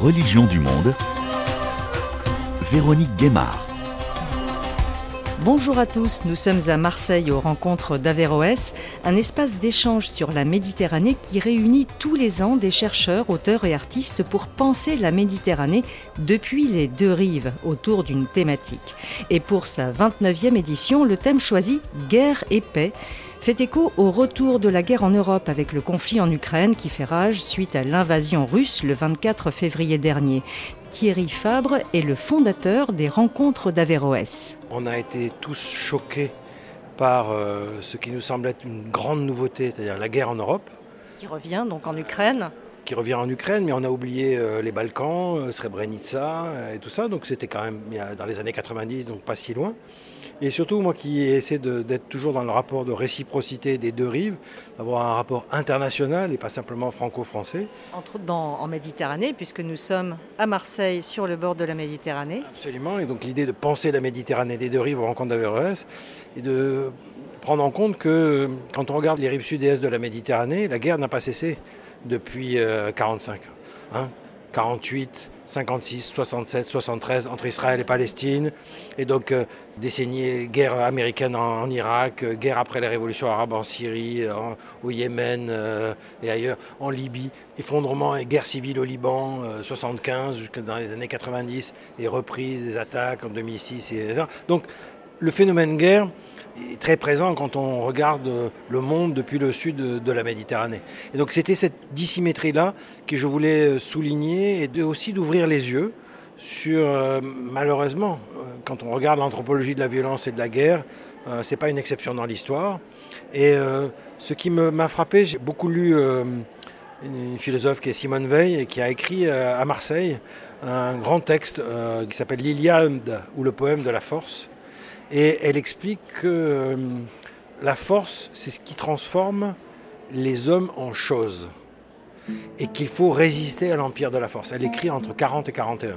religions du monde, Véronique Guémard. Bonjour à tous, nous sommes à Marseille aux rencontres d'Averroès, un espace d'échange sur la Méditerranée qui réunit tous les ans des chercheurs, auteurs et artistes pour penser la Méditerranée depuis les deux rives autour d'une thématique. Et pour sa 29e édition, le thème choisi Guerre et paix fait écho au retour de la guerre en Europe avec le conflit en Ukraine qui fait rage suite à l'invasion russe le 24 février dernier. Thierry Fabre est le fondateur des rencontres d'Averroès. On a été tous choqués par euh, ce qui nous semble être une grande nouveauté, c'est-à-dire la guerre en Europe. Qui revient donc en Ukraine qui revient en Ukraine, mais on a oublié euh, les Balkans, euh, Srebrenica et tout ça. Donc c'était quand même dans les années 90, donc pas si loin. Et surtout, moi qui essaie d'être toujours dans le rapport de réciprocité des deux rives, d'avoir un rapport international et pas simplement franco-français. Entre en Méditerranée, puisque nous sommes à Marseille, sur le bord de la Méditerranée. Absolument, et donc l'idée de penser la Méditerranée des deux rives aux rencontres d'Averroès, et de prendre en compte que quand on regarde les rives sud et est de la Méditerranée, la guerre n'a pas cessé depuis 1945. Euh, 48, 56, 67, 73 entre Israël et Palestine. Et donc, euh, décennies, guerre américaine en, Irak, euh, guerre après la révolution arabe en Syrie, au Yémen euh, et ailleurs, en Libye, effondrement et guerre civile au Liban, 75 jusqu'à dans les années 90, et reprise des attaques en 2006. Et, donc, le phénomène guerre est très présent quand on regarde le monde depuis le sud de la Méditerranée. Et donc c'était cette dissymétrie-là que je voulais souligner et aussi d'ouvrir les yeux sur, euh, malheureusement, euh, quand on regarde l'anthropologie de la violence et de la guerre, euh, ce n'est pas une exception dans l'histoire. Et ce qui m'a frappé, j'ai beaucoup lu une philosophe qui est Simone Veil et qui a écrit à Marseille un grand texte qui s'appelle L'Iliade ou le poème de la force et elle explique que euh, la force, c'est ce qui transforme les hommes en choses. Et qu'il faut résister à l'empire de la force. Elle écrit entre 40 et 41.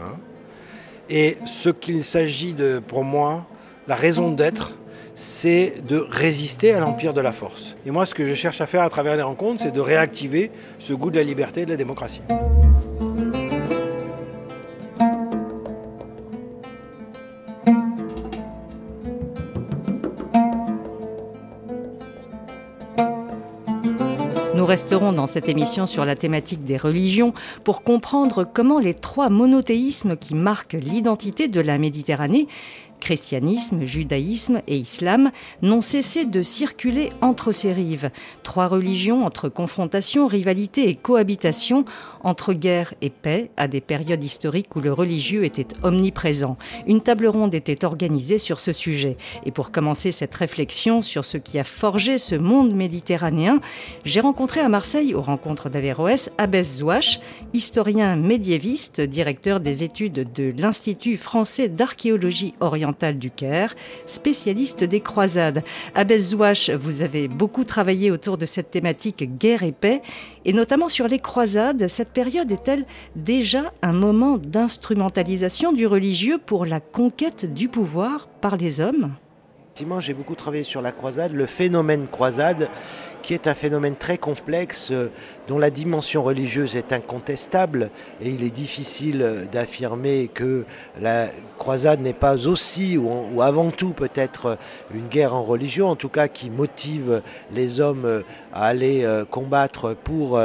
Et ce qu'il s'agit de, pour moi, la raison d'être, c'est de résister à l'empire de la force. Et moi, ce que je cherche à faire à travers les rencontres, c'est de réactiver ce goût de la liberté et de la démocratie. Resterons dans cette émission sur la thématique des religions pour comprendre comment les trois monothéismes qui marquent l'identité de la Méditerranée christianisme, judaïsme et islam, n'ont cessé de circuler entre ces rives. Trois religions entre confrontation, rivalité et cohabitation, entre guerre et paix, à des périodes historiques où le religieux était omniprésent. Une table ronde était organisée sur ce sujet. Et pour commencer cette réflexion sur ce qui a forgé ce monde méditerranéen, j'ai rencontré à Marseille, aux rencontres d'Averroès, Abbès Zouache, historien médiéviste, directeur des études de l'Institut français d'archéologie orientale du Caire, spécialiste des croisades. Abbès Zouache, vous avez beaucoup travaillé autour de cette thématique guerre et paix, et notamment sur les croisades. Cette période est-elle déjà un moment d'instrumentalisation du religieux pour la conquête du pouvoir par les hommes? J'ai beaucoup travaillé sur la croisade, le phénomène croisade, qui est un phénomène très complexe, euh, dont la dimension religieuse est incontestable, et il est difficile d'affirmer que la croisade n'est pas aussi, ou, avant tout peut-être, une guerre en religion, en tout cas qui motive les hommes euh, à aller euh, combattre pour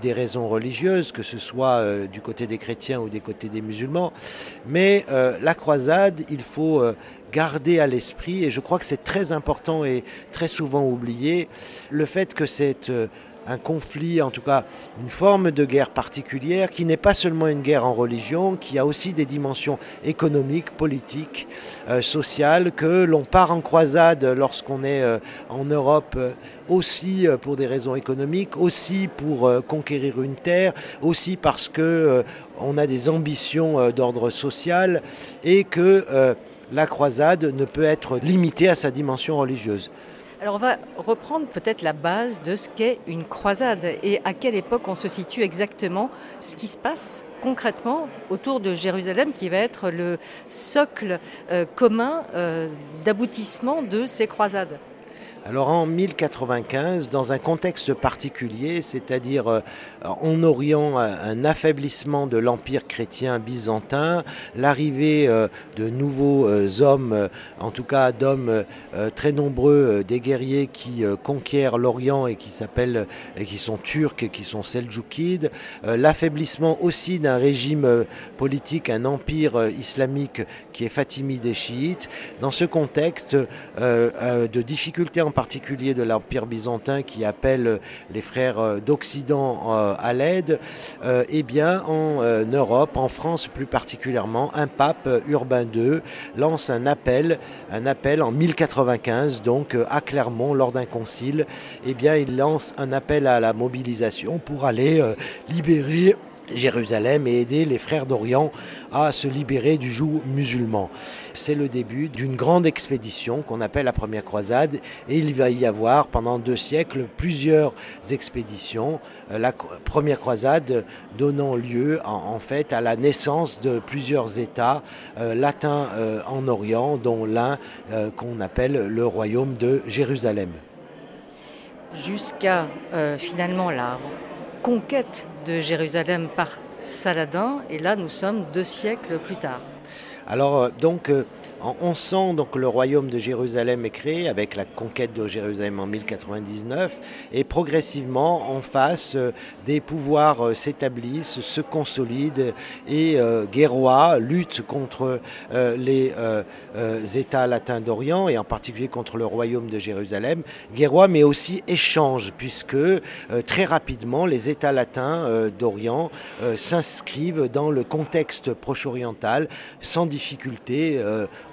des raisons religieuses, que ce soit du côté des chrétiens ou des côtés des musulmans. Mais la croisade, il faut garder à l'esprit, et je crois que c'est très important et très souvent oublié, le fait que c'est euh, un conflit, en tout cas une forme de guerre particulière, qui n'est pas seulement une guerre en religion, qui a aussi des dimensions économiques, politiques, euh, sociales, que l'on part en croisade lorsqu'on est euh, en Europe aussi pour des raisons économiques, aussi pour conquérir une terre, aussi parce que on a des ambitions d'ordre social et que la croisade ne peut être limitée à sa dimension religieuse. Alors on va reprendre peut-être la base de ce qu'est une croisade et à quelle époque on se situe exactement, ce qui se passe concrètement autour de Jérusalem qui va être le socle euh, commun euh, d'aboutissement de ces croisades. Alors en 1095, dans un contexte particulier, c'est-à-dire euh, en Orient un affaiblissement de l'empire chrétien byzantin, l'arrivée euh, de nouveaux euh, hommes, en tout cas d'hommes très nombreux, des guerriers qui conquièrent l'Orient et qui s'appellent, et qui sont turcs, et qui sont seljoukides, l'affaiblissement aussi d'un régime politique, un empire islamique qui est fatimide et chiite. Dans ce contexte de difficultés en particulier de l'Empire byzantin qui appelle les frères euh, d'Occident euh, à l'aide, euh, eh bien en Europe, en France plus particulièrement, un pape Urbain II lance un appel, un appel en 1095 donc à Clermont lors d'un concile, eh bien il lance un appel à la mobilisation pour aller libérer Jérusalem et aider les frères d'Orient à se libérer du joug musulman. C'est le début d'une grande expédition qu'on appelle la première croisade et il va y avoir pendant deux siècles plusieurs expéditions. Euh, la première croisade donnant lieu en, fait à la naissance de plusieurs États euh, latins euh, en Orient, dont l'un qu'on appelle le royaume de Jérusalem. Jusqu'à finalement la conquête de Jérusalem par Saladin, et là nous sommes deux siècles plus tard. Alors euh, donc euh, en sent donc le royaume de Jérusalem est créé avec la conquête de Jérusalem en 1099 et progressivement en face euh, des pouvoirs euh, s'établissent, se consolident et euh, Guérois lutte contre les États latins d'Orient et en particulier contre le royaume de Jérusalem. Guérois mais aussi échange puisque très rapidement les États latins d'Orient s'inscrivent dans le contexte proche-oriental sans difficulté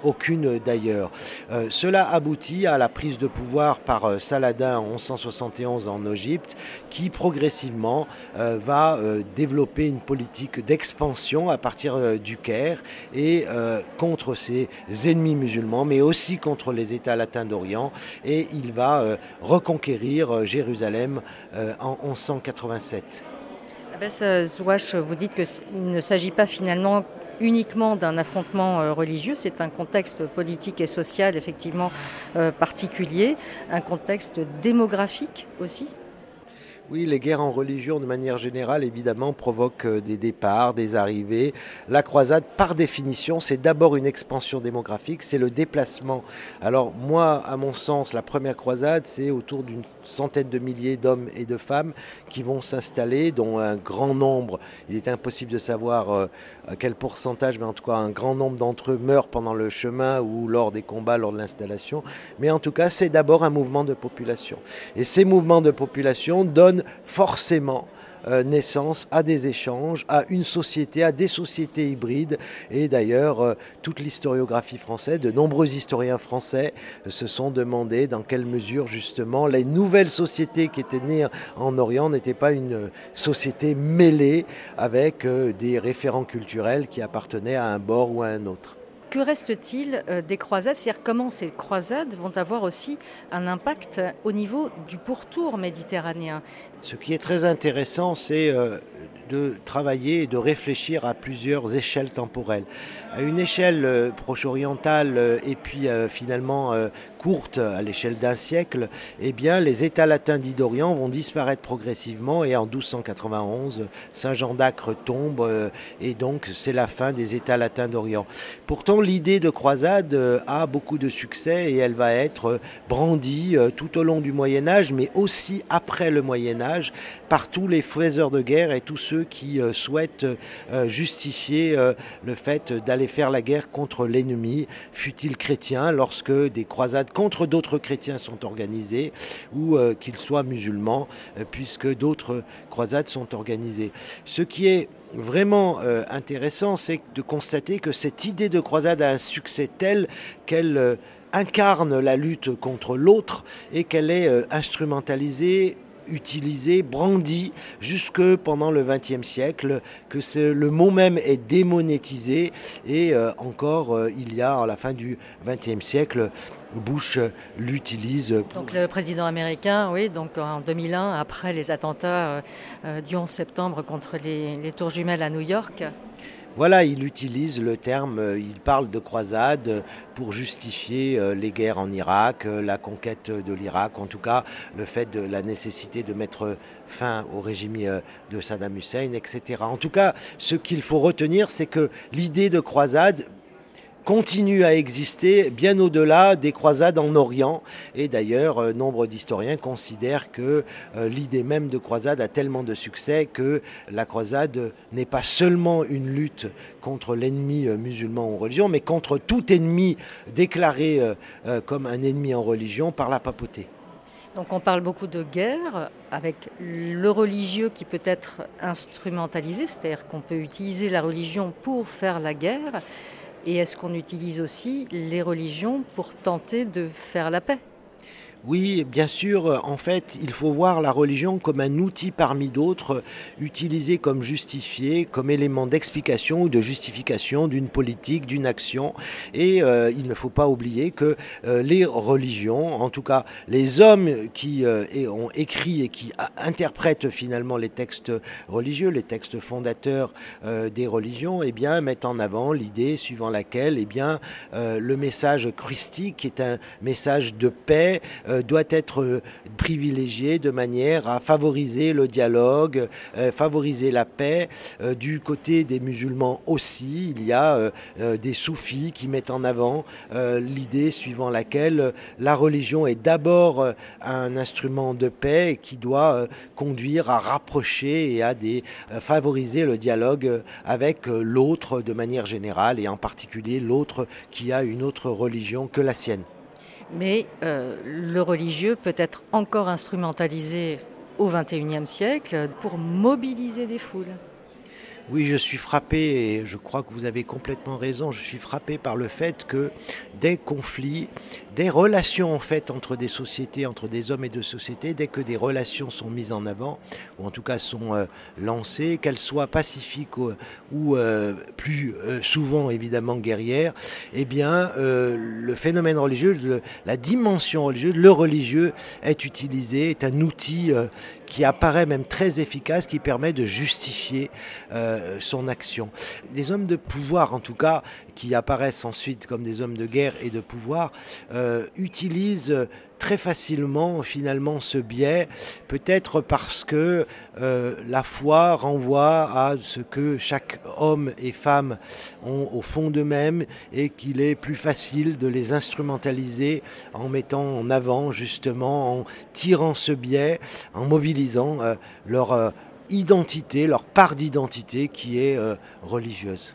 aucune d'ailleurs. Euh, cela aboutit à la prise de pouvoir par euh, Saladin en 1171 en Égypte, qui progressivement euh, va développer une politique d'expansion à partir du Caire et contre ses ennemis musulmans, mais aussi contre les États latins d'Orient. Et il va reconquérir Jérusalem en 1187. Abbas Zouache, vous dites qu'il ne s'agit pas finalement uniquement d'un affrontement euh, religieux, c'est un contexte politique et social effectivement euh, particulier, un contexte démographique aussi oui, les guerres en religion, de manière générale, évidemment, provoquent euh, des départs, des arrivées. La croisade, par définition, c'est d'abord une expansion démographique, c'est le déplacement. Alors, moi, à mon sens, la première croisade, c'est autour d'une centaine de milliers d'hommes et de femmes qui vont s'installer, dont un grand nombre, il est impossible de savoir euh, quel pourcentage, mais en tout cas un grand nombre d'entre eux meurent pendant le chemin ou lors des combats, lors de l'installation. Mais en tout cas, c'est d'abord un mouvement de population. Et ces mouvements de population donnent forcément euh, naissance à des échanges, à une société, à des sociétés hybrides. Et d'ailleurs, euh, toute l'historiographie française, de nombreux historiens français euh, se sont demandé dans quelle mesure justement les nouvelles sociétés qui étaient nées en Orient n'étaient pas une société mêlée avec des référents culturels qui appartenaient à un bord ou à un autre. Que reste-t-il des croisades? C'est-à-dire comment ces croisades vont avoir aussi un impact au niveau du pourtour méditerranéen? Ce qui est très intéressant, c'est euh, de travailler et de réfléchir à plusieurs échelles temporelles. À une échelle euh, proche-orientale euh, et puis finalement courte, à l'échelle d'un siècle, eh bien, les États latins dits d'Orient vont disparaître progressivement et en 1291, Saint-Jean d'Acre tombe et donc c'est la fin des États latins d'Orient. Pourtant, l'idée de croisade a beaucoup de succès et elle va être brandie tout au long du Moyen Âge, mais aussi après le Moyen Âge par tous les faiseurs de guerre et tous ceux qui euh, souhaitent euh, justifier euh, le fait d'aller faire la guerre contre l'ennemi, fut-il chrétien, lorsque des croisades contre d'autres chrétiens sont organisées, ou qu'ils soient musulmans, puisque d'autres croisades sont organisées? Ce qui est vraiment intéressant, c'est de constater que cette idée de croisade a un succès tel qu'elle incarne la lutte contre l'autre et qu'elle est instrumentalisée utilisé, brandi jusque pendant le XXe siècle, que le mot même est démonétisé et euh, encore euh, il y a à la fin du XXe siècle Bush l'utilise. Donc le président américain, oui, donc en 2001, après les attentats euh, du 11 septembre contre les, les tours jumelles à New York. Voilà, il utilise le terme, euh, il parle de croisade pour justifier euh, les guerres en Irak, euh, la conquête de l'Irak, en tout cas le fait de la nécessité de mettre fin au régime de Saddam Hussein, etc. En tout cas, ce qu'il faut retenir, c'est que l'idée de croisade, continue à exister bien au-delà des croisades en Orient. Et d'ailleurs, euh, nombre d'historiens considèrent que euh, l'idée même de croisade a tellement de succès que la croisade n'est pas seulement une lutte contre l'ennemi euh, musulman en religion, mais contre tout ennemi déclaré comme un ennemi en religion par la papauté. Donc on parle beaucoup de guerre avec le religieux qui peut être instrumentalisé, c'est-à-dire qu'on peut utiliser la religion pour faire la guerre. Et est-ce qu'on utilise aussi les religions pour tenter de faire la paix? Oui, bien sûr, en fait, il faut voir la religion comme un outil parmi d'autres, utilisé comme justifié, comme élément d'explication ou de justification d'une politique, d'une action. Et euh, il ne faut pas oublier que euh, les religions, en tout cas les hommes qui euh, ont écrit et qui interprètent finalement les textes religieux, les textes fondateurs des religions, eh bien, mettent en avant l'idée suivant laquelle eh bien, le message christique est un message de paix, euh, doit être euh, privilégié de manière à favoriser le dialogue, euh, favoriser la paix. du côté des musulmans aussi, il y a des soufis qui mettent en avant l'idée suivant laquelle la religion est d'abord un instrument de paix qui doit conduire à rapprocher et à favoriser le dialogue avec l'autre de manière générale et en particulier l'autre qui a une autre religion que la sienne mais euh, le religieux peut être encore instrumentalisé au XXIe siècle pour mobiliser des foules. Oui, je suis frappé, et je crois que vous avez complètement raison, je suis frappé par le fait que des conflits, des relations en fait entre des sociétés, entre des hommes et de sociétés, dès que des relations sont mises en avant, ou en tout cas sont euh, lancées, qu'elles soient pacifiques ou, euh, plus euh, souvent évidemment guerrières, eh bien le phénomène religieux, la dimension religieuse, le religieux est utilisé, est un outil qui apparaît même très efficace, qui permet de justifier son action. Les hommes de pouvoir, en tout cas, qui apparaissent ensuite comme des hommes de guerre et de pouvoir, euh, utilisent très facilement finalement ce biais, peut-être parce que euh, la foi renvoie à ce que chaque homme et femme ont au fond d'eux-mêmes et qu'il est plus facile de les instrumentaliser en mettant en avant justement, en tirant ce biais, en mobilisant euh, leur identité, leur part d'identité qui est religieuse.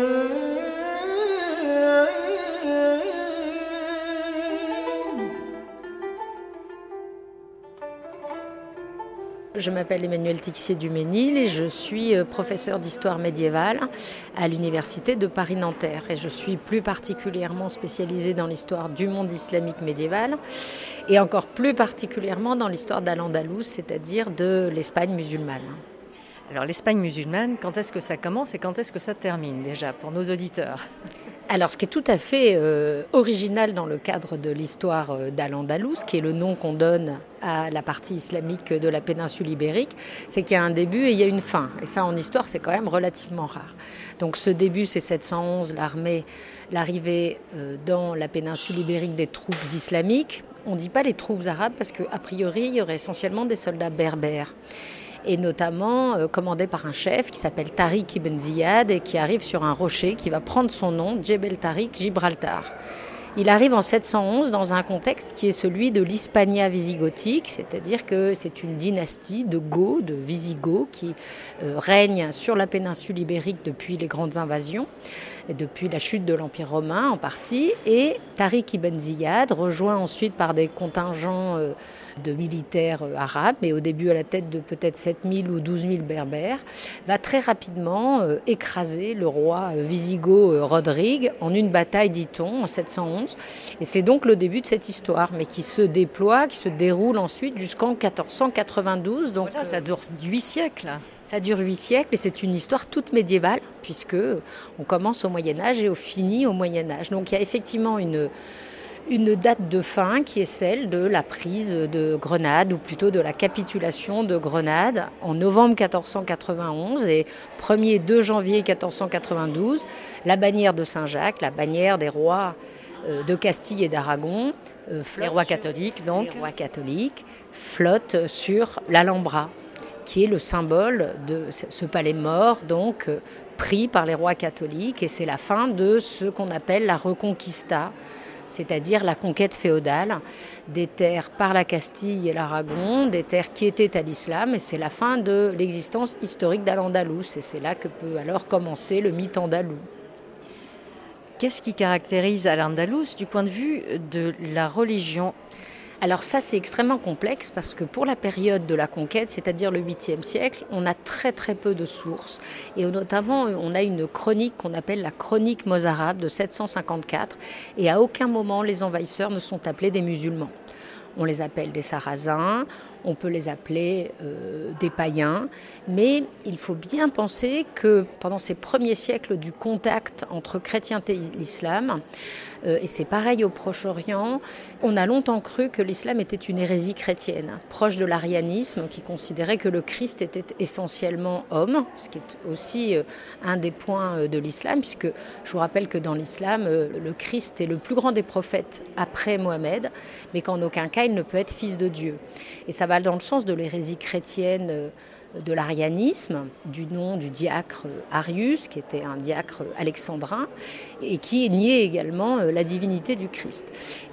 Je m'appelle Emmanuel Tixier du Ménil et je suis euh, professeur d'histoire médiévale à l'université de Paris-Nanterre. Et je suis plus particulièrement spécialisée dans l'histoire du monde islamique médiéval et encore plus particulièrement dans l'histoire d'Al-Andalus, c'est-à-dire de l'Espagne musulmane. Alors l'Espagne musulmane, quand est-ce que ça commence et quand est-ce que ça termine déjà pour nos auditeurs? Alors, ce qui est tout à fait euh, original dans le cadre de l'histoire euh, d'Al-Andalus, qui est le nom qu'on donne à la partie islamique de la péninsule ibérique, c'est qu'il y a un début et il y a une fin. Et ça, en histoire, c'est quand même relativement rare. Donc, ce début, c'est 711, l'armée, l'arrivée euh, dans la péninsule ibérique des troupes islamiques. On ne dit pas les troupes arabes parce qu'a priori, il y aurait essentiellement des soldats berbères et notamment euh, commandé par un chef qui s'appelle Tariq ibn Ziyad et qui arrive sur un rocher qui va prendre son nom, Djebel Tariq Gibraltar. Il arrive en 711 dans un contexte qui est celui de l'Hispania visigothique, c'est-à-dire que c'est une dynastie de Goths, de Visigoths, qui euh, règne sur la péninsule ibérique depuis les grandes invasions. depuis la chute de l'Empire romain en partie, et Tariq ibn Ziyad, rejoint ensuite par des contingents de militaires euh, arabes, mais au début à la tête de peut-être 7000 ou 12 000 berbères, va très rapidement euh, écraser le roi euh, wisigoth Rodrigue en une bataille, dit-on, en 711. Et c'est donc le début de cette histoire, mais qui se déploie, qui se déroule ensuite jusqu'en 1492. Donc ça dure huit siècles. Ça dure huit siècles et c'est une histoire toute médiévale, puisque on commence au Moyen Âge et on finit au Moyen Âge. Donc il y a effectivement une une date de fin qui est celle de la prise de Grenade, ou plutôt de la capitulation de Grenade en novembre 1491 et 1er 2 janvier 1492, la bannière de Saint-Jacques, la bannière des rois euh, de Castille et d'Aragon, euh, les rois catholiques donc, les rois catholiques flotte sur l'Alhambra, qui est le symbole de ce palais mort, donc euh, pris par les rois catholiques, et c'est la fin de ce qu'on appelle la Reconquista, c'est-à-dire la conquête féodale des terres par la Castille et l'Aragon, des terres qui étaient à l'islam, et c'est la fin de l'existence historique d'Al-Andalus, et c'est là que peut alors commencer le mythe andalou. Qu'est-ce qui caractérise Al-Andalus du point de vue de la religion? Alors ça, c'est extrêmement complexe parce que pour la période de la conquête, c'est-à-dire le 8e siècle, on a très très peu de sources. Et notamment, on a une chronique qu'on appelle la chronique mozarabe de 754. Et à aucun moment, les envahisseurs ne sont appelés des musulmans. On les appelle des sarrasins, on peut les appeler euh, des païens, mais il faut bien penser que pendant ces premiers siècles du contact entre chrétienté et l'islam, euh, et c'est pareil au Proche-Orient, on a longtemps cru que l'islam était une hérésie chrétienne, proche de l'arianisme, qui considérait que le Christ était essentiellement homme, ce qui est aussi euh, un des points de l'islam, puisque je vous rappelle que dans l'islam, le Christ est le plus grand des prophètes après Mohamed, mais qu'en aucun cas il ne peut être fils de Dieu. Et ça dans le sens de l'hérésie chrétienne euh, de l'arianisme, du nom du diacre Arius, qui était un diacre alexandrin, et qui niait également euh, la divinité du Christ.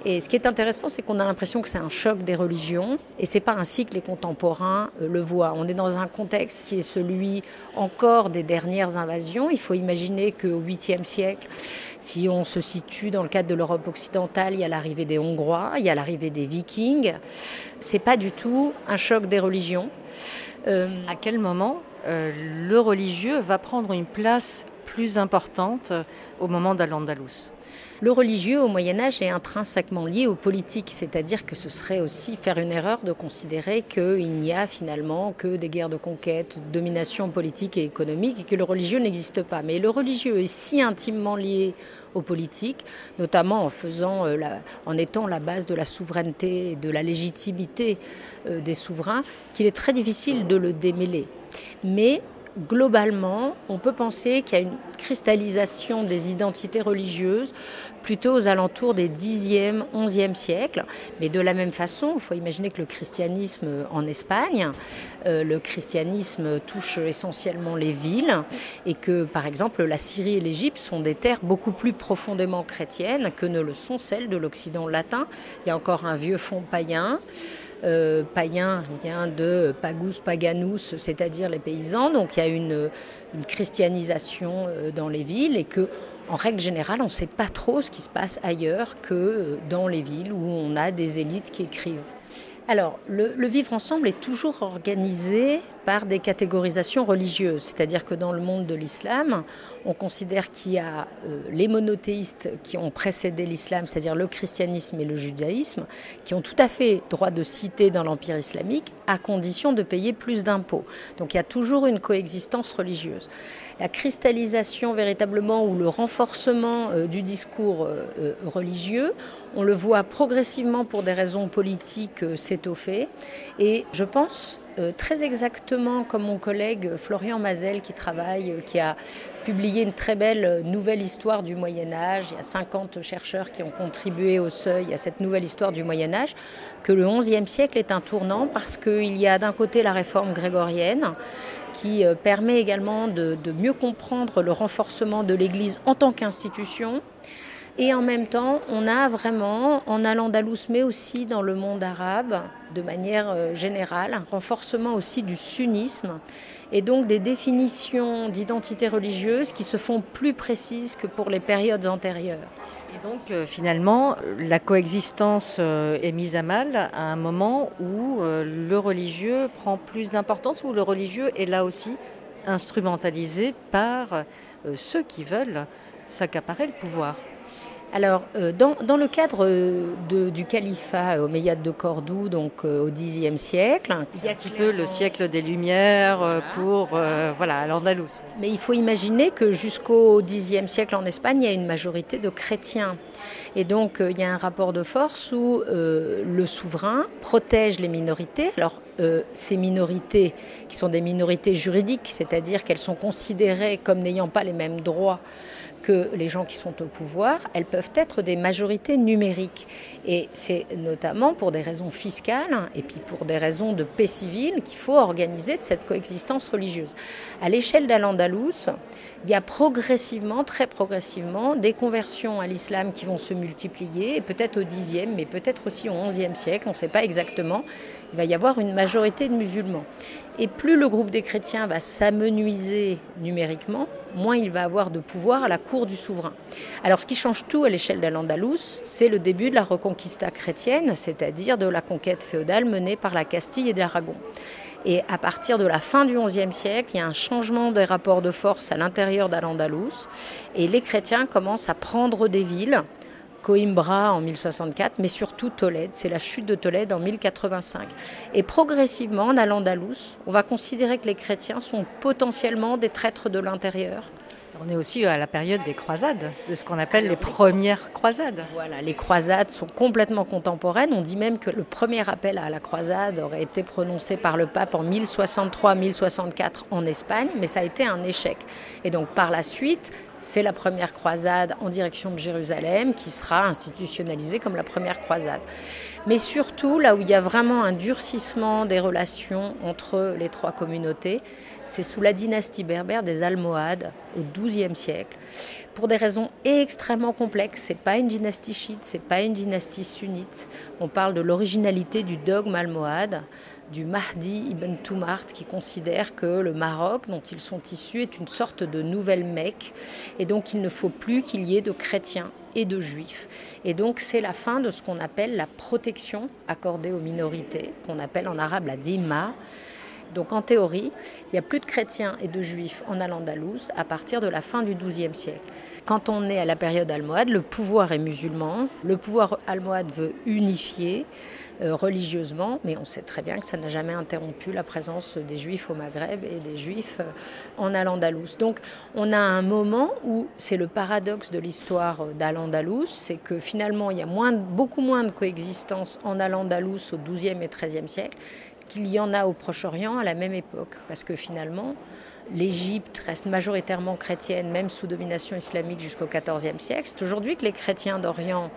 Et ce qui est intéressant, c'est qu'on a l'impression que c'est un choc des religions, et c'est pas ainsi que les contemporains euh, le voient. On est dans un contexte qui est celui encore des dernières invasions. Il faut imaginer qu'au 8e siècle, si on se situe dans le cadre de l'Europe occidentale, il y a l'arrivée des Hongrois, il y a l'arrivée des Vikings. C'est pas du tout un choc des religions. Euh, à quel moment euh, le religieux va prendre une place plus importante euh, au moment d'Al-Andalus? Le religieux au Moyen Âge est intrinsèquement lié au politique, c'est-à-dire que ce serait aussi faire une erreur de considérer qu'il n'y a finalement que des guerres de conquête, de domination politique et économique, et que le religieux n'existe pas. Mais le religieux est si intimement lié au politique, notamment en, faisant, en étant la base de la souveraineté et de la légitimité des souverains, qu'il est très difficile de le démêler. Mais globalement, on peut penser qu'il y a une cristallisation des identités religieuses plutôt aux alentours des 10e, 11e siècles. Mais de la même façon, il faut imaginer que le christianisme en Espagne, euh, le christianisme touche essentiellement les villes et que, par exemple, la Syrie et l'Égypte sont des terres beaucoup plus profondément chrétiennes que ne le sont celles de l'Occident latin. Il y a encore un vieux fond païen. Euh, païen vient de pagus paganus, c'est-à-dire les paysans. Donc il y a une, christianisation euh, dans les villes et que, en règle générale, on ne sait pas trop ce qui se passe ailleurs que euh, dans les villes où on a des élites qui écrivent. Alors, le, vivre ensemble est toujours organisé par des catégorisations religieuses, c'est-à-dire que dans le monde de l'islam, on considère qu'il y a euh, les monothéistes qui ont précédé l'islam, c'est-à-dire le christianisme et le judaïsme, qui ont tout à fait droit de citer dans l'empire islamique, à condition de payer plus d'impôts. Donc il y a toujours une coexistence religieuse. La cristallisation véritablement ou le renforcement euh, du discours euh, religieux, on le voit progressivement pour des raisons politiques s'étoffer. Et je pense euh, très exactement comme mon collègue Florian Mazel qui travaille, euh, qui a publié une très belle euh, nouvelle histoire du Moyen Âge. Il y a 50 chercheurs qui ont contribué au seuil à cette nouvelle histoire du Moyen Âge, que le XIe siècle est un tournant parce qu'il y a d'un côté la réforme grégorienne qui permet également de mieux comprendre le renforcement de l'Église en tant qu'institution et en même temps, on a vraiment, en Al-Andalus, mais aussi dans le monde arabe, de manière euh, générale, un renforcement aussi du sunnisme et donc des définitions d'identité religieuse qui se font plus précises que pour les périodes antérieures. Donc euh, finalement, la coexistence euh, est mise à mal à un moment où euh, le religieux prend plus d'importance, où le religieux est là aussi instrumentalisé par ceux qui veulent s'accaparer le pouvoir. Alors, euh, dans, le cadre euh, du califat omeyyade de Cordoue, donc euh, au Xe siècle, il y a un petit peu le siècle des Lumières pour voilà l'Andalous. Mais il faut imaginer que jusqu'au Xe siècle en Espagne, il y a une majorité de chrétiens. Et donc, il y a un rapport de force où le souverain protège les minorités. Alors, ces minorités, qui sont des minorités juridiques, c'est-à-dire qu'elles sont considérées comme n'ayant pas les mêmes droits que les gens qui sont au pouvoir, elles peuvent être des majorités numériques. Et c'est notamment pour des raisons fiscales et puis pour des raisons de paix civile qu'il faut organiser de cette coexistence religieuse. À l'échelle d'Al-Andalus, il y a progressivement, très progressivement, des conversions à l'islam qui vont se multiplier, et peut-être au Xe, mais peut-être aussi au XIe siècle, on ne sait pas exactement. Il va y avoir une majorité de musulmans. Et plus le groupe des chrétiens va s'amenuiser numériquement, moins il va avoir de pouvoir à la cour du souverain. Alors ce qui change tout à l'échelle d'Al-Andalus, c'est le début de la reconquista chrétienne, c'est-à-dire de la conquête féodale menée par la Castille et l'Aragon. Et à partir de la fin du XIe siècle, il y a un changement des rapports de force à l'intérieur d'Al-Andalus et les chrétiens commencent à prendre des villes Coimbra en 1064, mais surtout Tolède. C'est la chute de Tolède en 1085. Et progressivement, en Al-Andalus, on va considérer que les chrétiens sont potentiellement des traîtres de l'intérieur on est aussi à la période des croisades, de ce qu'on appelle les premières croisades. Voilà, les croisades sont complètement contemporaines. On dit même que le premier appel à la croisade aurait été prononcé par le pape en 1063-1064 en Espagne, mais ça a été un échec. Et donc par la suite, c'est la première croisade en direction de Jérusalem qui sera institutionnalisée comme la première croisade. Mais surtout, là où il y a vraiment un durcissement des relations entre les trois communautés, c'est sous la dynastie berbère des Almohades au XIIe siècle. Pour des raisons extrêmement complexes, c'est pas une dynastie chiite, c'est pas une dynastie sunnite. On parle de l'originalité du dogme almohade, du Mahdi ibn Toumart qui considère que le Maroc dont ils sont issus est une sorte de nouvelle Mecque et donc il ne faut plus qu'il y ait de chrétiens et de juifs. Et donc c'est la fin de ce qu'on appelle la protection accordée aux minorités, qu'on appelle en arabe la dima. Donc en théorie, il n'y a plus de chrétiens et de juifs en Al-Andalus à partir de la fin du XIIe siècle. Quand on est à la période almohade, le pouvoir est musulman, le pouvoir almohade veut unifier euh, religieusement, mais on sait très bien que ça n'a jamais interrompu la présence des juifs au Maghreb et des juifs euh, en Al-Andalus. Donc on a un moment où c'est le paradoxe de l'histoire d'Al-Andalus, c'est que finalement il y a beaucoup moins de coexistence en Al-Andalus au XIIe et XIIIe siècle qu'il y en a au Proche-Orient à la même époque, parce que finalement l'Égypte reste majoritairement chrétienne, même sous domination islamique jusqu'au XIVe siècle. C'est aujourd'hui que les chrétiens d'Orient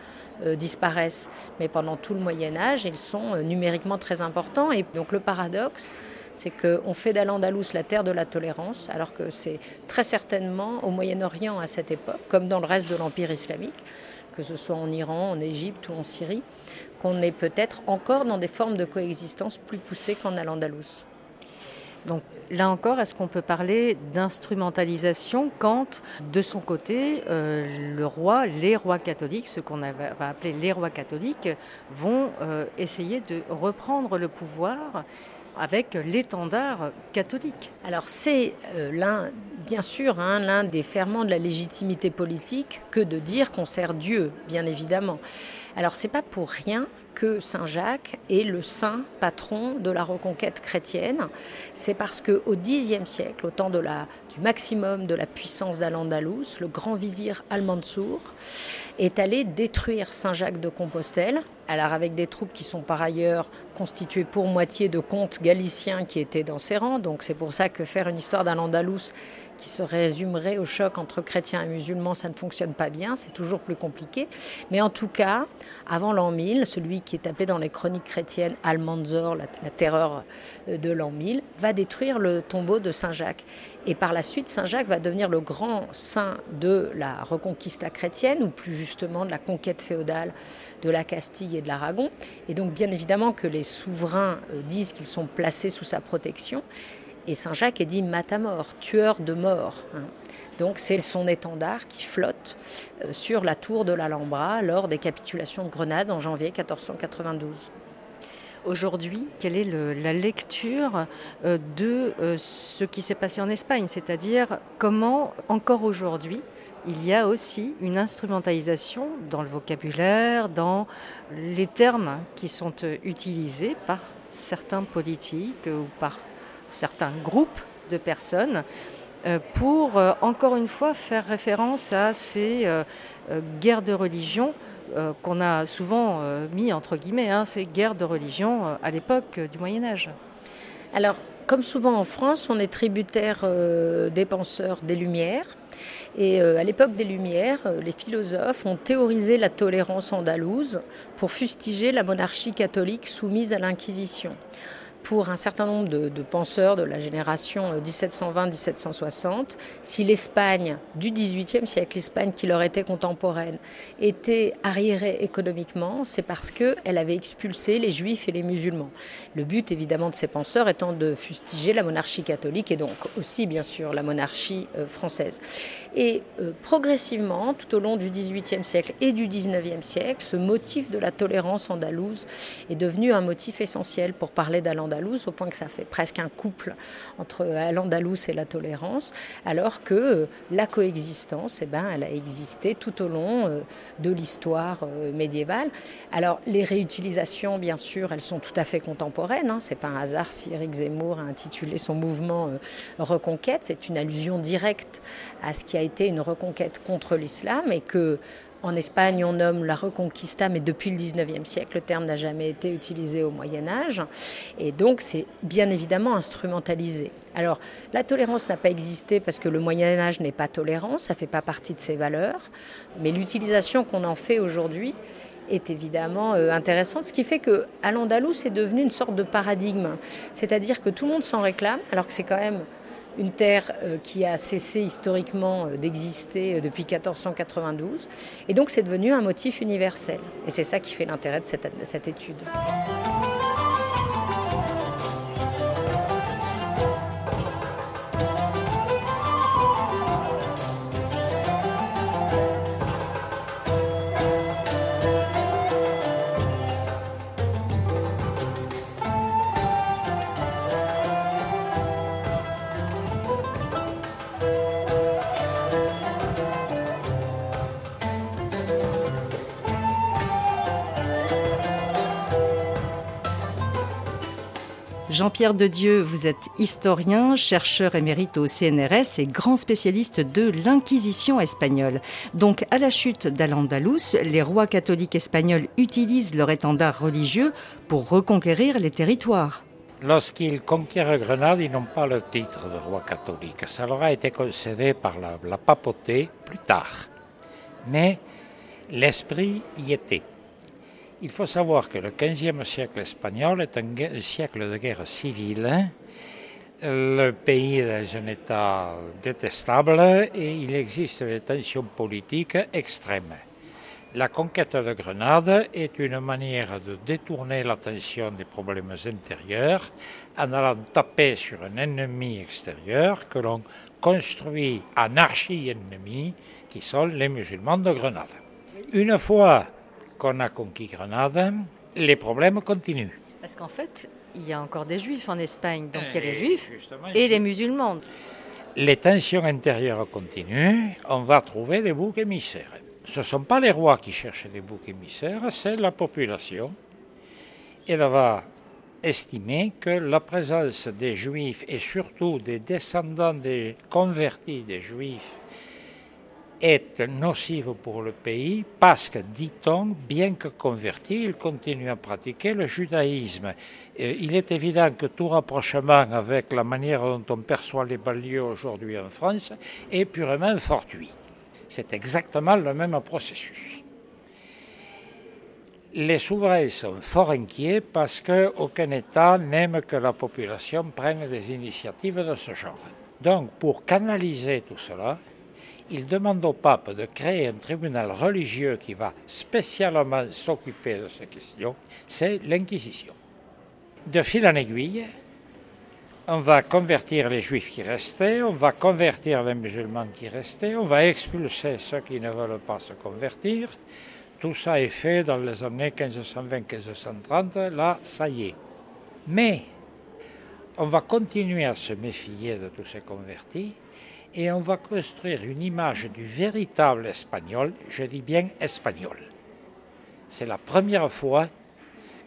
euh, disparaissent, mais pendant tout le Moyen Âge, ils sont euh, numériquement très importants. Et donc le paradoxe, c'est qu'on fait d'Al-Andalus la terre de la tolérance, alors que c'est très certainement au Moyen-Orient à cette époque, comme dans le reste de l'Empire islamique, que ce soit en Iran, en Égypte ou en Syrie, qu'on est peut-être encore dans des formes de coexistence plus poussées qu'en Al-Andalus. Donc là encore, est-ce qu'on peut parler d'instrumentalisation quand, de son côté, euh, le roi, les rois catholiques, ce qu'on va appeler les rois catholiques, vont euh, essayer de reprendre le pouvoir avec l'étendard catholique? Alors c'est euh, l'un, bien sûr, hein, l'un des ferments de la légitimité politique que de dire qu'on sert Dieu, bien évidemment. Alors c'est pas pour rien que Saint Jacques est le saint patron de la reconquête chrétienne. C'est parce qu'au Xe siècle, au temps du maximum de la puissance d'Al-Andalus, le grand vizir Al-Mansour est allé détruire Saint Jacques de Compostelle, alors avec des troupes qui sont par ailleurs constituées pour moitié de comtes galiciens qui étaient dans ses rangs. Donc c'est pour ça que faire une histoire d'Al-Andalus qui se résumerait au choc entre chrétiens et musulmans, ça ne fonctionne pas bien, c'est toujours plus compliqué. Mais en tout cas, avant l'an 1000, celui qui est appelé dans les chroniques chrétiennes Almanzor, la, terreur euh, de l'an 1000, va détruire le tombeau de Saint Jacques. Et par la suite, Saint Jacques va devenir le grand saint de la reconquista chrétienne, ou plus justement de la conquête féodale de la Castille et de l'Aragon. Et donc bien évidemment que les souverains euh, disent qu'ils sont placés sous sa protection. Et Saint Jacques est dit matamor, tueur de mort. Hein. Donc c'est son étendard qui flotte euh, sur la tour de l'Alhambra lors des capitulations de Grenade en janvier 1492. Aujourd'hui, quelle est la lecture euh, de euh, ce qui s'est passé en Espagne? C'est-à-dire comment, encore aujourd'hui, il y a aussi une instrumentalisation dans le vocabulaire, dans les termes qui sont utilisés par certains politiques ou par certains groupes de personnes euh, pour, euh, encore une fois, faire référence à ces euh, guerres de religion qu'on a souvent mis entre guillemets, hein, ces guerres de religion à l'époque du Moyen Âge. Alors, comme souvent en France, on est tributaire des penseurs des Lumières. Et à l'époque des Lumières, les philosophes ont théorisé la tolérance andalouse pour fustiger la monarchie catholique soumise à l'Inquisition pour un certain nombre de, penseurs de la génération 1720-1760, euh, si l'Espagne du XVIIIe siècle, l'Espagne qui leur était contemporaine, était arriérée économiquement, c'est parce qu'elle avait expulsé les juifs et les musulmans. Le but évidemment de ces penseurs étant de fustiger la monarchie catholique et donc aussi bien sûr la monarchie euh, française. Et euh, progressivement, tout au long du XVIIIe siècle et du XIXe siècle, ce motif de la tolérance andalouse est devenu un motif essentiel pour parler d'Al au point que ça fait presque un couple entre l'Andalous et la tolérance, alors que euh, la coexistence, eh ben, elle a existé tout au long euh, de l'histoire euh, médiévale. Alors les réutilisations, bien sûr, elles sont tout à fait contemporaines. Hein. C'est pas un hasard si Eric Zemmour a intitulé son mouvement Reconquête. C'est une allusion directe à ce qui a été une reconquête contre l'islam et que en Espagne, on nomme la reconquista, mais depuis le 19e siècle, le terme n'a jamais été utilisé au Moyen Âge. Et donc, c'est bien évidemment instrumentalisé. Alors, la tolérance n'a pas existé parce que le Moyen Âge n'est pas tolérant, ça ne fait pas partie de ses valeurs. Mais l'utilisation qu'on en fait aujourd'hui est évidemment euh, intéressante, ce qui fait que à l'Andalous, c'est devenu une sorte de paradigme. C'est-à-dire que tout le monde s'en réclame, alors que c'est quand même une terre euh, qui a cessé historiquement euh, d'exister euh, depuis 1492. Et donc c'est devenu un motif universel. Et c'est ça qui fait l'intérêt de cette, cette étude. Jean-Pierre de Dieu, vous êtes historien, chercheur émérite au CNRS et grand spécialiste de l'Inquisition espagnole. Donc, à la chute d'Al-Andalus, les rois catholiques espagnols utilisent leur étendard religieux pour reconquérir les territoires. Lorsqu'ils conquièrent Grenade, ils n'ont pas le titre de roi catholique. Ça leur a été concédé par la, la papauté plus tard. Mais l'esprit y était. Il faut savoir que le XVe siècle espagnol est un siècle de guerre civile. Le pays est dans un état détestable et il existe des tensions politiques extrêmes. La conquête de Grenade est une manière de détourner l'attention des problèmes intérieurs en allant taper sur un ennemi extérieur que l'on construit en archi-ennemi, qui sont les musulmans de Grenade. Une fois qu'on a conquis Grenade, les problèmes continuent. Parce qu'en fait, il y a encore des juifs en Espagne, donc il y a les juifs et les musulmans. Les tensions intérieures continuent, on va trouver des boucs émissaires. Ce ne sont pas les rois qui cherchent des boucs émissaires, c'est la population. Elle va estimer que la présence des juifs et surtout des descendants des convertis des juifs est nocive pour le pays parce que, dit-on, bien que converti, il continue à pratiquer le judaïsme. il est évident que tout rapprochement avec la manière dont on perçoit les banlieues aujourd'hui en France est purement fortuit. C'est exactement le même processus. Les souverains sont fort inquiets parce qu'aucun État n'aime que la population prenne des initiatives de ce genre. Donc, pour canaliser tout cela, il demande au pape de créer un tribunal religieux qui va spécialement s'occuper de ces questions, c'est l'Inquisition. De fil en aiguille, on va convertir les juifs qui restaient, on va convertir les musulmans qui restaient, on va expulser ceux qui ne veulent pas se convertir. Tout ça est fait dans les années 1520-1530, là, ça y est. Mais on va continuer à se méfier de tous ces convertis et on va construire une image du véritable espagnol, je dis bien espagnol. C'est la première fois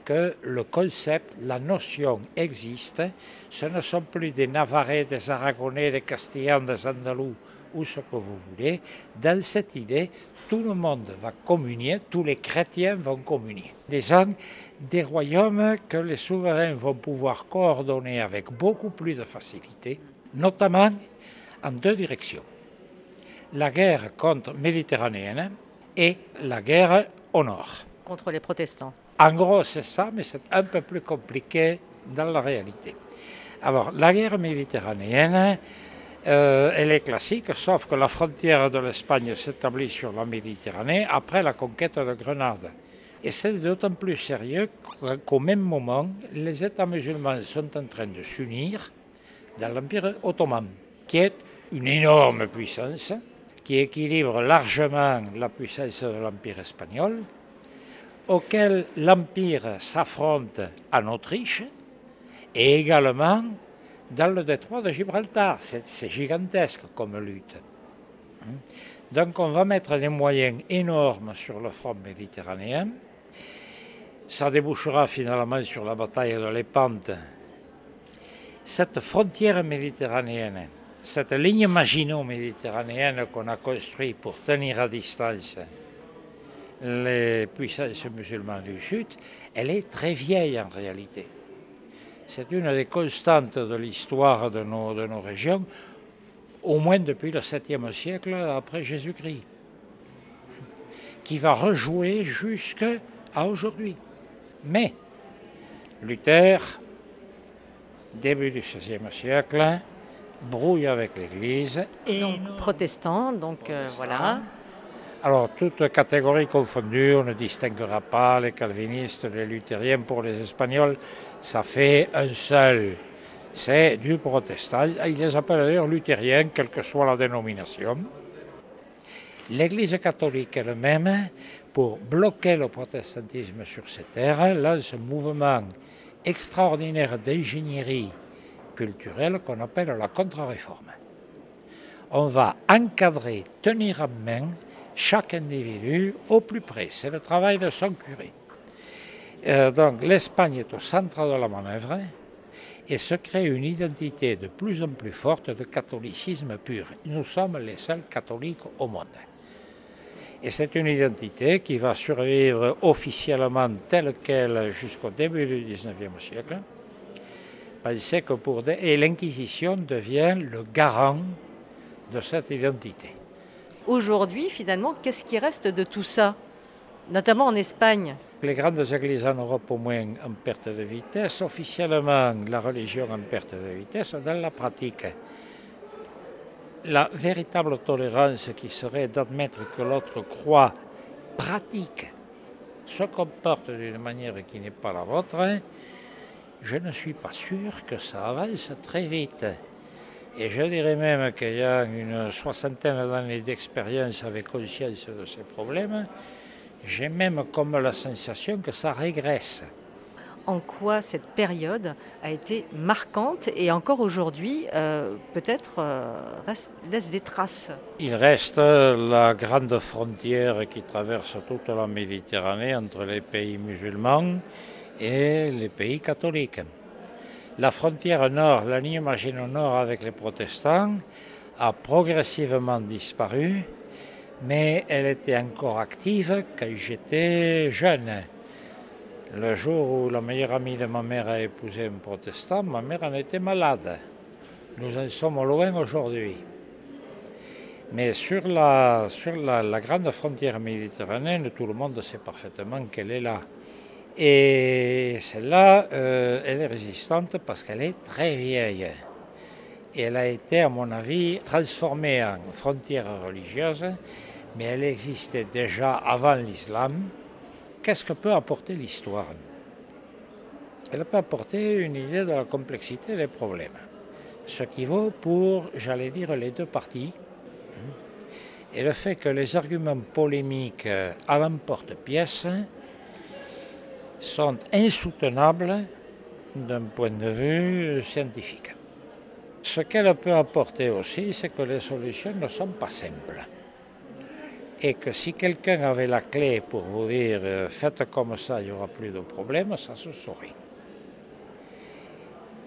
que le concept, la notion existe. Ce ne sont plus des Navarrais, des Aragonais, des Castellans, des Andalous ou ce que vous voulez. Dans cette idée, tout le monde va communier, tous les chrétiens vont communier. Des gens, des royaumes que les souverains vont pouvoir coordonner avec beaucoup plus de facilité, notamment en deux directions. La guerre contre méditerranéenne et la guerre au nord. Contre les protestants. En gros, c'est ça, mais c'est un peu plus compliqué dans la réalité. Alors, la guerre méditerranéenne, euh, elle est classique, sauf que la frontière de l'Espagne s'établit sur la Méditerranée après la conquête de Grenade. Et c'est d'autant plus sérieux qu'au même moment, les États musulmans sont en train de s'unir dans l'Empire ottoman, qui est une énorme puissance, qui équilibre largement la puissance de l'Empire espagnol, auquel l'Empire s'affronte en Autriche et également dans le détroit de Gibraltar. C'est gigantesque comme lutte. Donc on va mettre des moyens énormes sur le front méditerranéen. Ça débouchera finalement sur la bataille de l'Épante. Cette frontière méditerranéenne, cette ligne Maginot-méditerranéenne qu'on a construite pour tenir à distance les puissances musulmanes du Sud, elle est très vieille en réalité. C'est une des constantes de l'histoire de nos, de nos régions, au moins depuis le 7e siècle après Jésus-Christ, qui va rejouer jusqu'à aujourd'hui. Mais Luther, début du XVIe siècle, brouille avec l'Église. Et donc protestant, donc euh, voilà. Alors, toutes catégories confondues, on ne distinguera pas les calvinistes, les luthériens pour les Espagnols, ça fait un seul. C'est du protestant. Ils les appellent d'ailleurs luthériens, quelle que soit la dénomination. L'Église catholique elle-même, pour bloquer le protestantisme sur ces terres, lance un mouvement extraordinaire d'ingénierie culturelle qu'on appelle la contre-réforme. On va encadrer, tenir en main chaque individu au plus près. C'est le travail de son curé. Euh, donc l'Espagne est au centre de la manœuvre et se crée une identité de plus en plus forte de catholicisme pur. Nous sommes les seuls catholiques au monde. Et c'est une identité qui va survivre officiellement telle qu'elle jusqu'au début du XIXe siècle. Que pour Et l'Inquisition devient le garant de cette identité. Aujourd'hui, finalement, qu'est-ce qui reste de tout ça, notamment en Espagne Les grandes églises en Europe, au moins, en perte de vitesse. Officiellement, la religion en perte de vitesse. Dans la pratique, la véritable tolérance qui serait d'admettre que l'autre croit, pratique, se comporte d'une manière qui n'est pas la vôtre, je ne suis pas sûr que ça avance très vite. Et je dirais même qu'il y a une soixantaine d'années d'expérience avec conscience de ces problèmes, j'ai même comme la sensation que ça régresse. En quoi cette période a été marquante et encore aujourd'hui euh, peut-être euh, laisse des traces? Il reste la grande frontière qui traverse toute la Méditerranée entre les pays musulmans et les pays catholiques. La frontière nord, la ligne Maginot Nord avec les protestants, a progressivement disparu, mais elle était encore active quand j'étais jeune. Le jour où la meilleure amie de ma mère a épousé un protestant, ma mère en était malade. Nous en sommes loin aujourd'hui. Mais sur, la, sur la grande frontière méditerranéenne, tout le monde sait parfaitement qu'elle est là. Et celle-là, euh, elle est résistante parce qu'elle est très vieille. Et elle a été, à mon avis, transformée en frontière religieuse, mais elle existait déjà avant l'islam. Qu'est-ce que peut apporter l'histoire? Elle peut apporter une idée de la complexité des problèmes. Ce qui vaut pour, j'allais dire, les deux parties. Et le fait que les arguments polémiques à l'emporte-pièce sont insoutenables d'un point de vue scientifique. Ce qu'elle peut apporter aussi, c'est que les solutions ne sont pas simples. Et que si quelqu'un avait la clé pour vous dire euh, faites comme ça, il n'y aura plus de problème, ça se saurait.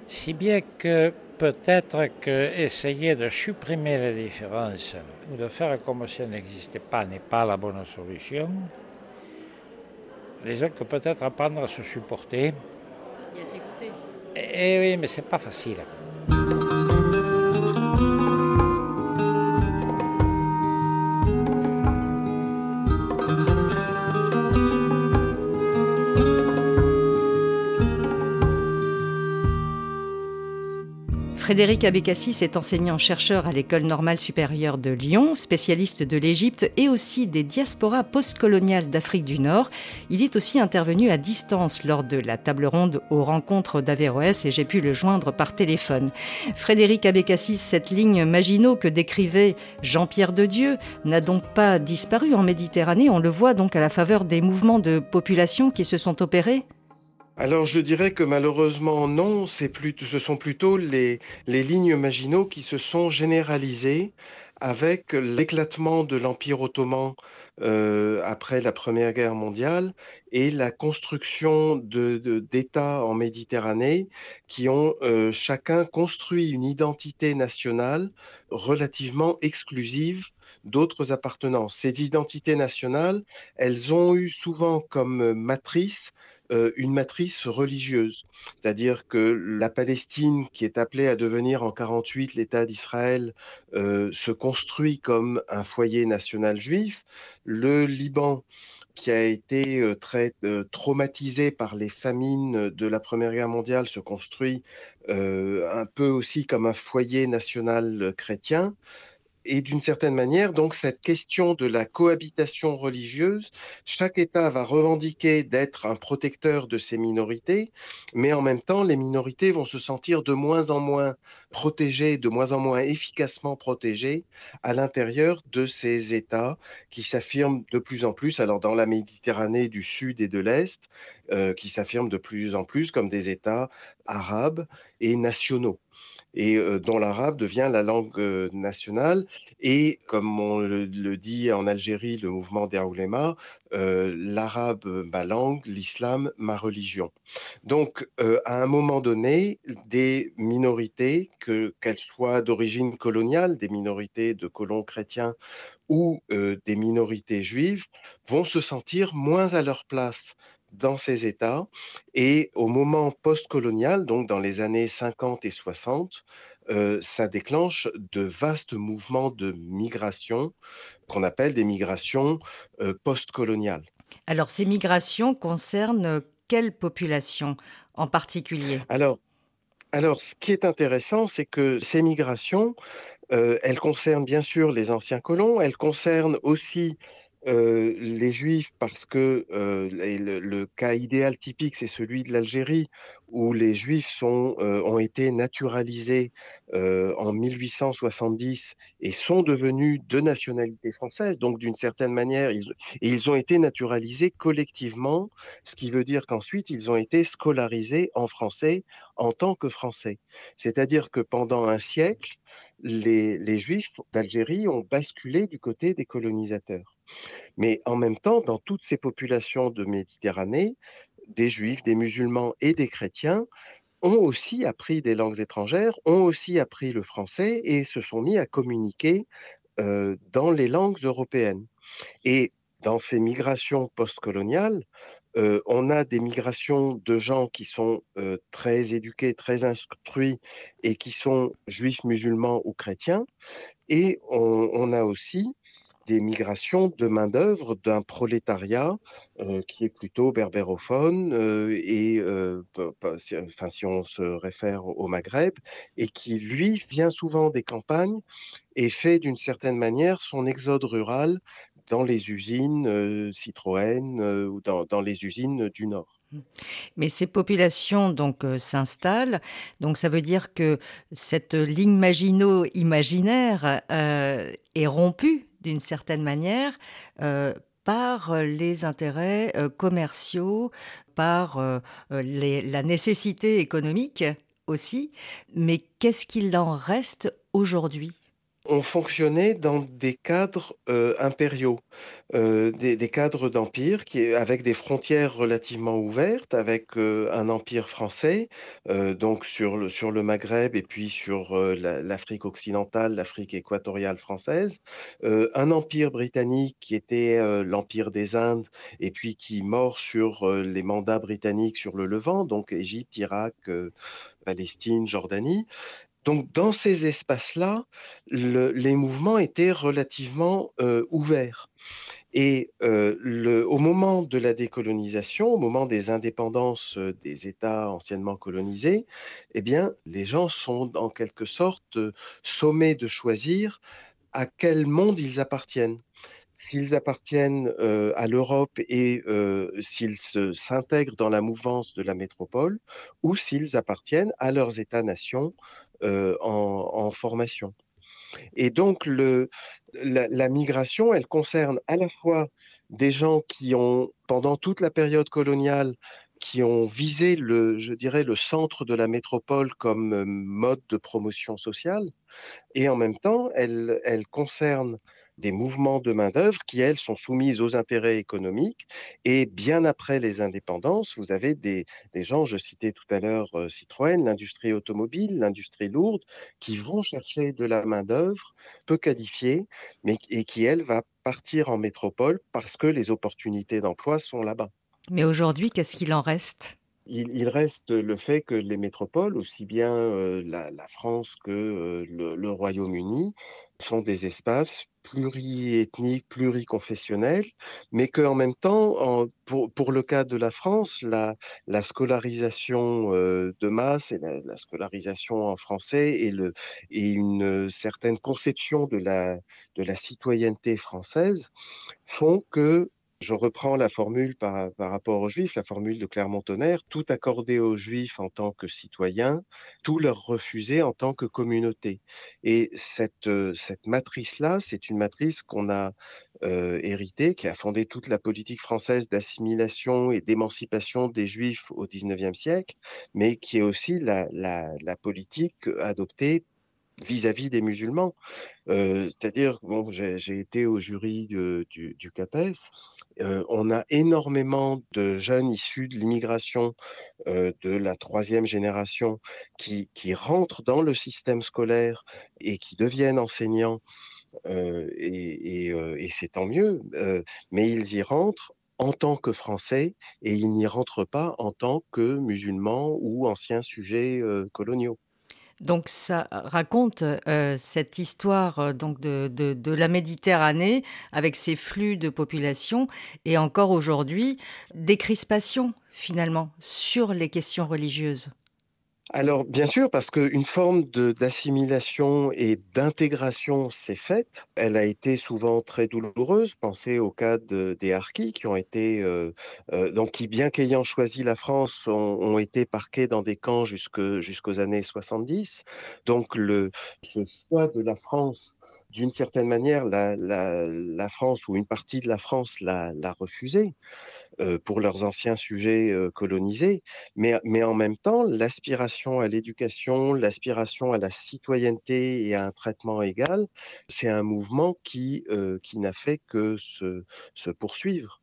Si bien que peut-être que essayer de supprimer les différences ou de faire comme si elles n'existaient pas n'est pas la bonne solution. Disons que peut-être apprendre à se supporter. Et à s'écouter. Eh oui, mais c'est pas facile. Frédéric Abécassis est enseignant-chercheur à l'École normale supérieure de Lyon, spécialiste de l'Égypte et aussi des diasporas postcoloniales d'Afrique du Nord. Il est aussi intervenu à distance lors de la table ronde aux rencontres d'Averroès et j'ai pu le joindre par téléphone. Frédéric Abécassis, cette ligne Maginot que décrivait Jean-Pierre de Dieu n'a donc pas disparu en Méditerranée. On le voit donc à la faveur des mouvements de population qui se sont opérés alors je dirais que malheureusement non, ce sont plutôt les, lignes Maginot qui se sont généralisées avec l'éclatement de l'Empire ottoman euh, après la Première Guerre mondiale et la construction d'États en Méditerranée qui ont euh, chacun construit une identité nationale relativement exclusive d'autres appartenances. Ces identités nationales, elles ont eu souvent comme matrice euh, une matrice religieuse. C'est-à-dire que la Palestine, qui est appelée à devenir en 48 l'État d'Israël, euh, se construit comme un foyer national juif. Le Liban, qui a été euh, très traumatisé par les famines de la Première Guerre mondiale, se construit un peu aussi comme un foyer national chrétien et d'une certaine manière, donc, cette question de la cohabitation religieuse, chaque État va revendiquer d'être un protecteur de ses minorités, mais en même temps, les minorités vont se sentir de moins en moins protégées, de moins en moins efficacement protégées à l'intérieur de ces États qui s'affirment de plus en plus, alors dans la Méditerranée du Sud et de l'Est, euh, qui s'affirment de plus en plus comme des États arabes et nationaux et dont l'arabe devient la langue nationale. Et comme on le, dit en Algérie, le mouvement euh, l'arabe ma langue, l'islam ma religion. Donc, à un moment donné, des minorités, qu'elles soient d'origine coloniale, des minorités de colons chrétiens ou des minorités juives, vont se sentir moins à leur place dans ces États. Et au moment post-colonial, donc dans les années 50 et 60, euh, ça déclenche de vastes mouvements de migration qu'on appelle des migrations euh, post-coloniales. Alors ces migrations concernent quelle population en particulier? Alors, alors, ce qui est intéressant, c'est que ces migrations, euh, elles concernent bien sûr les anciens colons, elles concernent aussi euh, les Juifs, parce que euh, le, cas idéal typique, c'est celui de l'Algérie, où les Juifs sont, euh, ont été naturalisés en 1870 et sont devenus de nationalité française. Donc, d'une certaine manière, ils, ils ont été naturalisés collectivement, ce qui veut dire qu'ensuite, ils ont été scolarisés en français en tant que français. C'est-à-dire que pendant un siècle, les, les Juifs d'Algérie ont basculé du côté des colonisateurs. Mais en même temps, dans toutes ces populations de Méditerranée, des juifs, des musulmans et des chrétiens ont aussi appris des langues étrangères, ont aussi appris le français et se sont mis à communiquer euh, dans les langues européennes. Et dans ces migrations postcoloniales, euh, on a des migrations de gens qui sont euh, très éduqués, très instruits et qui sont juifs, musulmans ou chrétiens. Et on, on a aussi des migrations de main-d'œuvre d'un prolétariat euh, qui est plutôt berbérophone euh, et, euh, enfin, si on se réfère au Maghreb, et qui, lui, vient souvent des campagnes et fait d'une certaine manière son exode rural dans les usines Citroën ou dans, les usines du Nord. Mmh. Mais ces populations donc s'installent, donc ça veut dire que cette ligne Maginot imaginaire est rompue d'une certaine manière par les intérêts commerciaux, par la nécessité économique aussi. Mais qu'est-ce qu'il en reste aujourd'hui? On fonctionnait dans des cadres euh, impériaux, euh, des, cadres d'empire avec des frontières relativement ouvertes, avec euh, un empire français, donc sur le, sur le Maghreb et puis sur l'Afrique occidentale, l'Afrique équatoriale française, un empire britannique qui était l'empire des Indes et puis qui mord sur les mandats britanniques sur le Levant, donc Égypte, Irak, Palestine, Jordanie, donc dans ces espaces-là, les mouvements étaient relativement euh, ouverts. Et euh, au moment de la décolonisation, au moment des indépendances euh, des États anciennement colonisés, eh bien, les gens sont en quelque sorte sommés de choisir à quel monde ils appartiennent s'ils appartiennent à l'Europe et s'ils s'intègrent dans la mouvance de la métropole, ou s'ils appartiennent à leurs États-nations en, formation. Et donc, la, migration, elle concerne à la fois des gens qui ont, pendant toute la période coloniale, qui ont visé le, je dirais, le centre de la métropole comme mode de promotion sociale, et en même temps, elle concerne des mouvements de main-d'œuvre qui, elles, sont soumises aux intérêts économiques. Et bien après les indépendances, vous avez des, gens, je citais tout à l'heure euh, Citroën, l'industrie automobile, l'industrie lourde, qui vont chercher de la main-d'œuvre peu qualifiée, mais et qui, elle, va partir en métropole parce que les opportunités d'emploi sont là-bas. Mais aujourd'hui, qu'est-ce qu'il en reste? Il, reste le fait que les métropoles, aussi bien euh, la, France que euh, le, Royaume-Uni, sont des espaces pluriethniques, pluriconfessionnels, mais qu'en même temps, pour, le cas de la France, la, scolarisation euh, de masse et la, scolarisation en français et, le, et une certaine conception de la, de la citoyenneté française font que je reprends la formule par, rapport aux Juifs, la formule de Clermont-Tonnerre, tout accorder aux Juifs en tant que citoyens, tout leur refuser en tant que communauté. Et cette, euh, matrice-là, c'est une matrice qu'on a euh, héritée, qui a fondé toute la politique française d'assimilation et d'émancipation des Juifs au XIXe siècle, mais qui est aussi la politique adoptée vis-à-vis des musulmans. Euh, c'est-à-dire, bon, j'ai été au jury du, du, CAPES. Euh, on a énormément de jeunes issus de l'immigration euh, de la troisième génération qui, qui, rentrent dans le système scolaire et qui deviennent enseignants. et, et c'est tant mieux, mais ils y rentrent en tant que Français et ils n'y rentrent pas en tant que musulmans ou anciens sujets coloniaux. Donc ça raconte euh, cette histoire euh, donc de, de, la Méditerranée avec ses flux de population et encore aujourd'hui des crispations finalement sur les questions religieuses. Alors, bien sûr, parce qu'une forme d'assimilation et d'intégration s'est faite. Elle a été souvent très douloureuse. Pensez au cas des Harkis qui ont été, euh, euh, donc qui, bien qu'ayant choisi la France, ont, été parqués dans des camps jusqu'aux années 70. Donc, le, ce choix de la France d'une certaine manière, la, France ou une partie de la France l'a refusé pour leurs anciens sujets euh, colonisés, mais, mais en même temps, l'aspiration à l'éducation, l'aspiration à la citoyenneté et à un traitement égal, c'est un mouvement qui, euh, qui n'a fait que se, se poursuivre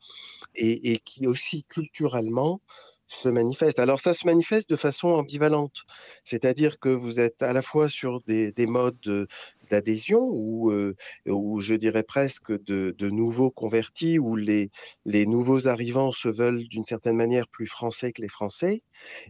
et, et qui aussi culturellement se manifeste. Alors ça se manifeste de façon ambivalente, c'est-à-dire que vous êtes à la fois sur des, modes d'adhésion ou, euh, ou je dirais presque de, nouveaux convertis où les, les nouveaux arrivants se veulent d'une certaine manière plus français que les Français.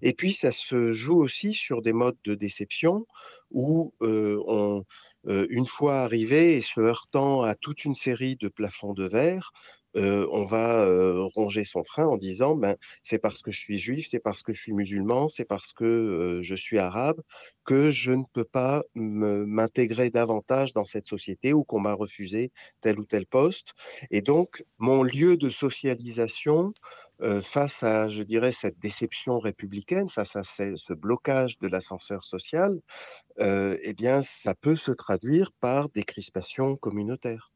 Et puis ça se joue aussi sur des modes de déception où euh, euh, une fois arrivé et se heurtant à toute une série de plafonds de verre, on va ronger son frein en disant ben, c'est parce que je suis juif, c'est parce que je suis musulman, c'est parce que je suis arabe que je ne peux pas m'intégrer davantage dans cette société ou qu'on m'a refusé tel ou tel poste. Et donc, mon lieu de socialisation, face à, je dirais, cette déception républicaine, face à ce, blocage de l'ascenseur social, eh bien, ça peut se traduire par des crispations communautaires.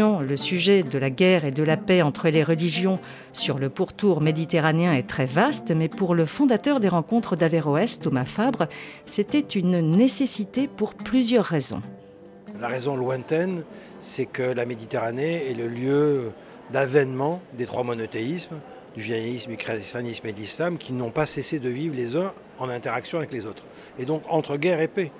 Le sujet de la guerre et de la paix entre les religions sur le pourtour méditerranéen est très vaste, mais pour le fondateur des rencontres d'Averroès, Thomas Fabre, c'était une nécessité pour plusieurs raisons. La raison lointaine, c'est que la Méditerranée est le lieu d'avènement des trois monothéismes, du judaïsme, du christianisme et de l'islam, qui n'ont pas cessé de vivre les uns en interaction avec les autres. Et donc entre guerre et paix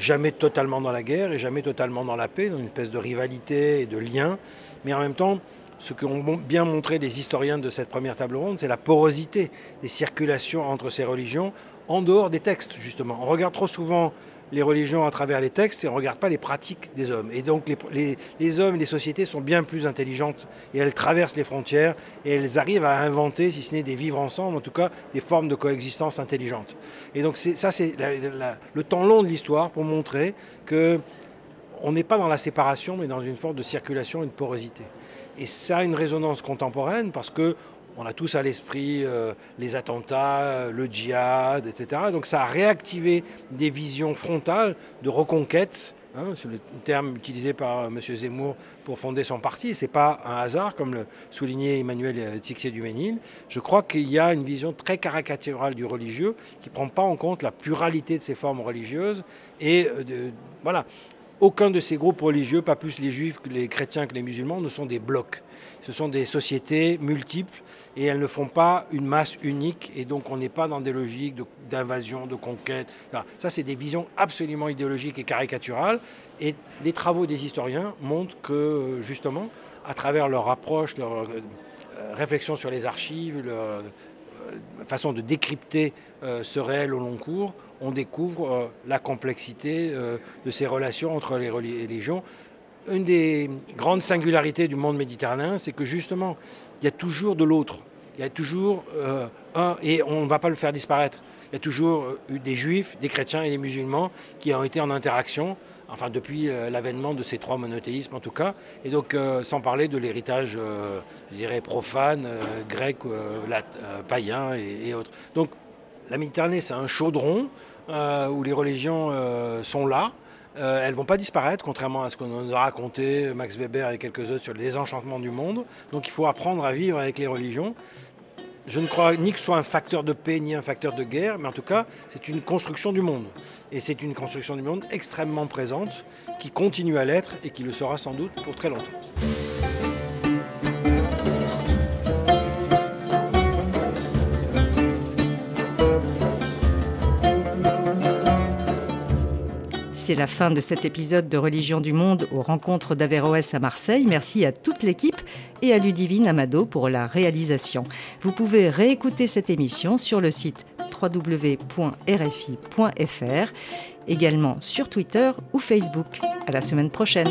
jamais totalement dans la guerre et jamais totalement dans la paix, dans une espèce de rivalité et de lien. Mais en même temps, ce qu'ont bien montré les historiens de cette première table ronde, c'est la porosité des circulations entre ces religions en dehors des textes, justement. On regarde trop souvent les religions à travers les textes et on ne regarde pas les pratiques des hommes. Et donc les, les, hommes et les sociétés sont bien plus intelligentes et elles traversent les frontières et elles arrivent à inventer, si ce n'est des vivre ensemble, en tout cas des formes de coexistence intelligentes. Et donc ça c'est le temps long de l'histoire pour montrer que on n'est pas dans la séparation mais dans une forme de circulation et de porosité. Et ça a une résonance contemporaine parce que on a tous à l'esprit euh, les attentats, euh, le djihad, etc. Donc ça a réactivé des visions frontales de reconquête. Hein, c'est le terme utilisé par euh, M. Zemmour pour fonder son parti. Ce n'est pas un hasard, comme le soulignait Emmanuel Tixier-Duménil. Je crois qu'il y a une vision très caricaturale du religieux qui ne prend pas en compte la pluralité de ces formes religieuses. Et voilà, aucun de ces groupes religieux, pas plus les juifs, que les chrétiens que les musulmans, ne sont des blocs. Ce sont des sociétés multiples et elles ne font pas une masse unique et donc on n'est pas dans des logiques d'invasion, de, conquête. Ça, c'est des visions absolument idéologiques et caricaturales et les travaux des historiens montrent que justement, à travers leur approche, leur euh, réflexion sur les archives, leur euh, façon de décrypter euh, ce réel au long cours, on découvre euh, la complexité euh, de ces relations entre les religions. Une des grandes singularités du monde méditerranéen, c'est que justement, il y a toujours de l'autre. Il y a toujours euh, un, et on ne va pas le faire disparaître. Il y a toujours eu des juifs, des chrétiens et des musulmans qui ont été en interaction, enfin depuis l'avènement de ces trois monothéismes en tout cas, et donc sans parler de l'héritage, je dirais, profane, grec, païen et, et, autres. Donc la Méditerranée, c'est un chaudron euh, où les religions euh, sont là. Euh, elles ne vont pas disparaître, contrairement à ce qu'on nous a raconté Max Weber et quelques autres sur le désenchantement du monde. Donc il faut apprendre à vivre avec les religions. Je ne crois ni que ce soit un facteur de paix ni un facteur de guerre, mais en tout cas, c'est une construction du monde. Et c'est une construction du monde extrêmement présente, qui continue à l'être et qui le sera sans doute pour très longtemps. C'est la fin de cet épisode de Religion du Monde aux rencontres d'Averroès à Marseille. Merci à toute l'équipe et à Ludivine Amado pour la réalisation. Vous pouvez réécouter cette émission sur le site www.rfi.fr, également sur Twitter ou Facebook. À la semaine prochaine.